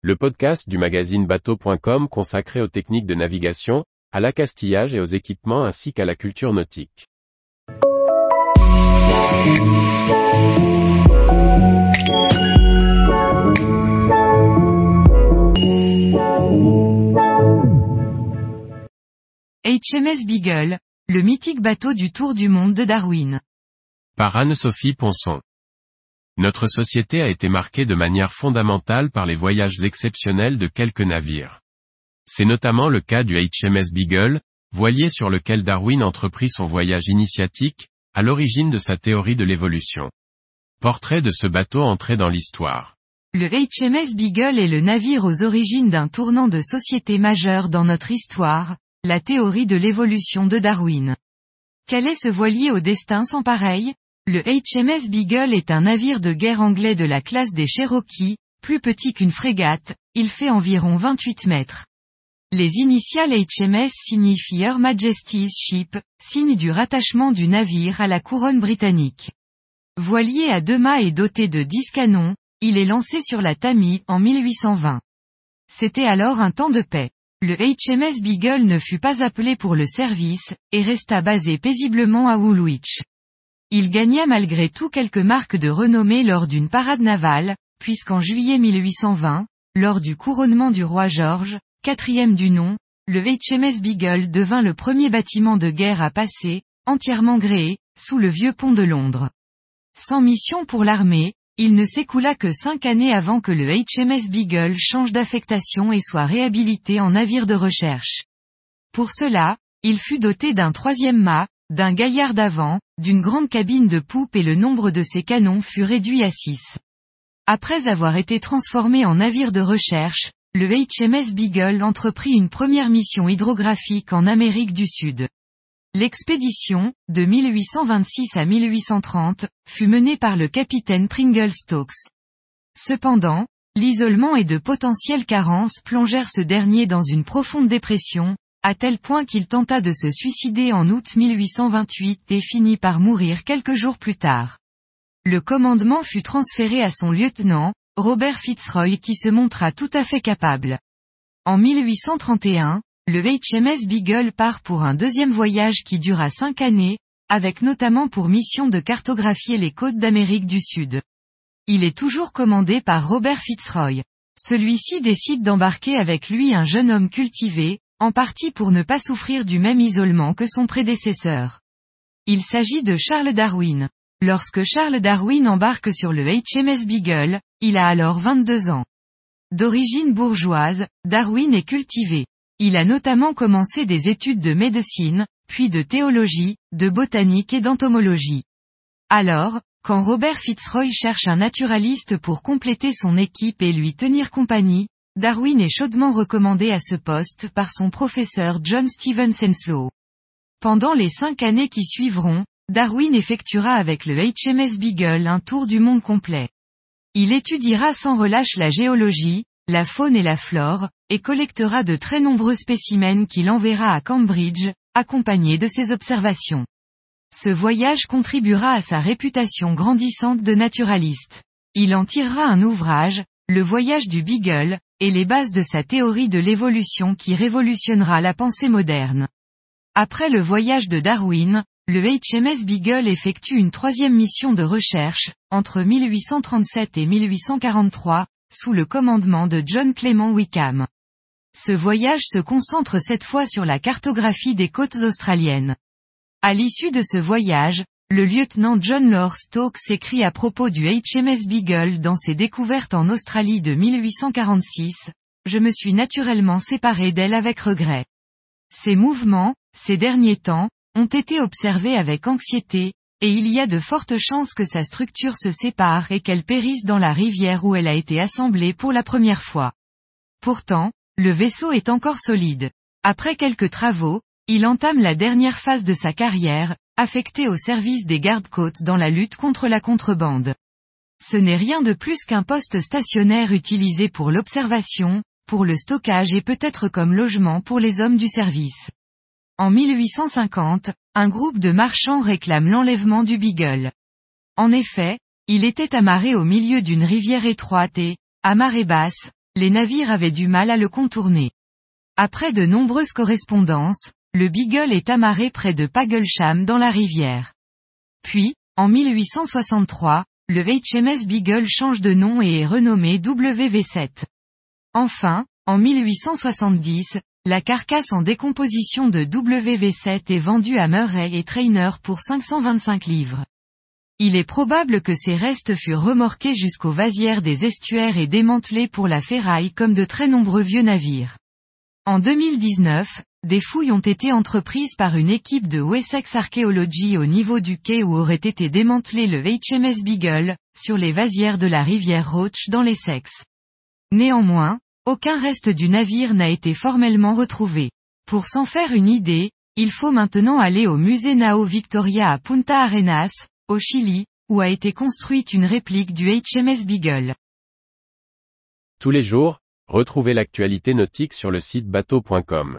le podcast du magazine bateau.com consacré aux techniques de navigation, à l'accastillage et aux équipements ainsi qu'à la culture nautique. HMS Beagle, le mythique bateau du tour du monde de Darwin. Par Anne-Sophie Ponson. Notre société a été marquée de manière fondamentale par les voyages exceptionnels de quelques navires. C'est notamment le cas du HMS Beagle, voilier sur lequel Darwin entreprit son voyage initiatique, à l'origine de sa théorie de l'évolution. Portrait de ce bateau entré dans l'histoire. Le HMS Beagle est le navire aux origines d'un tournant de société majeur dans notre histoire, la théorie de l'évolution de Darwin. Quel est ce voilier au destin sans pareil? Le HMS Beagle est un navire de guerre anglais de la classe des Cherokee, plus petit qu'une frégate, il fait environ 28 mètres. Les initiales HMS signifient Her Majesty's Ship, signe du rattachement du navire à la couronne britannique. Voilier à deux mâts et doté de 10 canons, il est lancé sur la Tamise en 1820. C'était alors un temps de paix. Le HMS Beagle ne fut pas appelé pour le service, et resta basé paisiblement à Woolwich. Il gagna malgré tout quelques marques de renommée lors d'une parade navale, puisqu'en juillet 1820, lors du couronnement du roi George, quatrième du nom, le HMS Beagle devint le premier bâtiment de guerre à passer, entièrement gréé, sous le vieux pont de Londres. Sans mission pour l'armée, il ne s'écoula que cinq années avant que le HMS Beagle change d'affectation et soit réhabilité en navire de recherche. Pour cela, il fut doté d'un troisième mât, d'un gaillard d'avant, d'une grande cabine de poupe et le nombre de ses canons fut réduit à six. Après avoir été transformé en navire de recherche, le HMS Beagle entreprit une première mission hydrographique en Amérique du Sud. L'expédition, de 1826 à 1830, fut menée par le capitaine Pringle Stokes. Cependant, l'isolement et de potentielles carences plongèrent ce dernier dans une profonde dépression, à tel point qu'il tenta de se suicider en août 1828 et finit par mourir quelques jours plus tard. Le commandement fut transféré à son lieutenant, Robert Fitzroy qui se montra tout à fait capable. En 1831, le HMS Beagle part pour un deuxième voyage qui dura cinq années, avec notamment pour mission de cartographier les côtes d'Amérique du Sud. Il est toujours commandé par Robert Fitzroy. Celui-ci décide d'embarquer avec lui un jeune homme cultivé, en partie pour ne pas souffrir du même isolement que son prédécesseur. Il s'agit de Charles Darwin. Lorsque Charles Darwin embarque sur le HMS Beagle, il a alors 22 ans. D'origine bourgeoise, Darwin est cultivé. Il a notamment commencé des études de médecine, puis de théologie, de botanique et d'entomologie. Alors, quand Robert Fitzroy cherche un naturaliste pour compléter son équipe et lui tenir compagnie, Darwin est chaudement recommandé à ce poste par son professeur John Stephen Senslow. Pendant les cinq années qui suivront, Darwin effectuera avec le HMS Beagle un tour du monde complet. Il étudiera sans relâche la géologie, la faune et la flore, et collectera de très nombreux spécimens qu'il enverra à Cambridge, accompagné de ses observations. Ce voyage contribuera à sa réputation grandissante de naturaliste. Il en tirera un ouvrage, Le voyage du Beagle, et les bases de sa théorie de l'évolution qui révolutionnera la pensée moderne. Après le voyage de Darwin, le HMS Beagle effectue une troisième mission de recherche, entre 1837 et 1843, sous le commandement de John Clement Wickham. Ce voyage se concentre cette fois sur la cartographie des côtes australiennes. À l'issue de ce voyage, le lieutenant John Lore Stokes écrit à propos du HMS Beagle dans ses découvertes en Australie de 1846, Je me suis naturellement séparé d'elle avec regret. Ces mouvements, ces derniers temps, ont été observés avec anxiété, et il y a de fortes chances que sa structure se sépare et qu'elle périsse dans la rivière où elle a été assemblée pour la première fois. Pourtant, le vaisseau est encore solide. Après quelques travaux, il entame la dernière phase de sa carrière, affecté au service des gardes-côtes dans la lutte contre la contrebande. Ce n'est rien de plus qu'un poste stationnaire utilisé pour l'observation, pour le stockage et peut-être comme logement pour les hommes du service. En 1850, un groupe de marchands réclame l'enlèvement du Beagle. En effet, il était amarré au milieu d'une rivière étroite et, à marée basse, les navires avaient du mal à le contourner. Après de nombreuses correspondances, le Beagle est amarré près de Pagelsham dans la rivière. Puis, en 1863, le HMS Beagle change de nom et est renommé WV7. Enfin, en 1870, la carcasse en décomposition de WV7 est vendue à Murray et Trainer pour 525 livres. Il est probable que ces restes furent remorqués jusqu'aux vasières des estuaires et démantelés pour la ferraille comme de très nombreux vieux navires. En 2019, des fouilles ont été entreprises par une équipe de Wessex Archaeology au niveau du quai où aurait été démantelé le HMS Beagle, sur les vasières de la rivière Roach dans l'Essex. Néanmoins, aucun reste du navire n'a été formellement retrouvé. Pour s'en faire une idée, il faut maintenant aller au musée Nao Victoria à Punta Arenas, au Chili, où a été construite une réplique du HMS Beagle. Tous les jours, retrouvez l'actualité nautique sur le site bateau.com.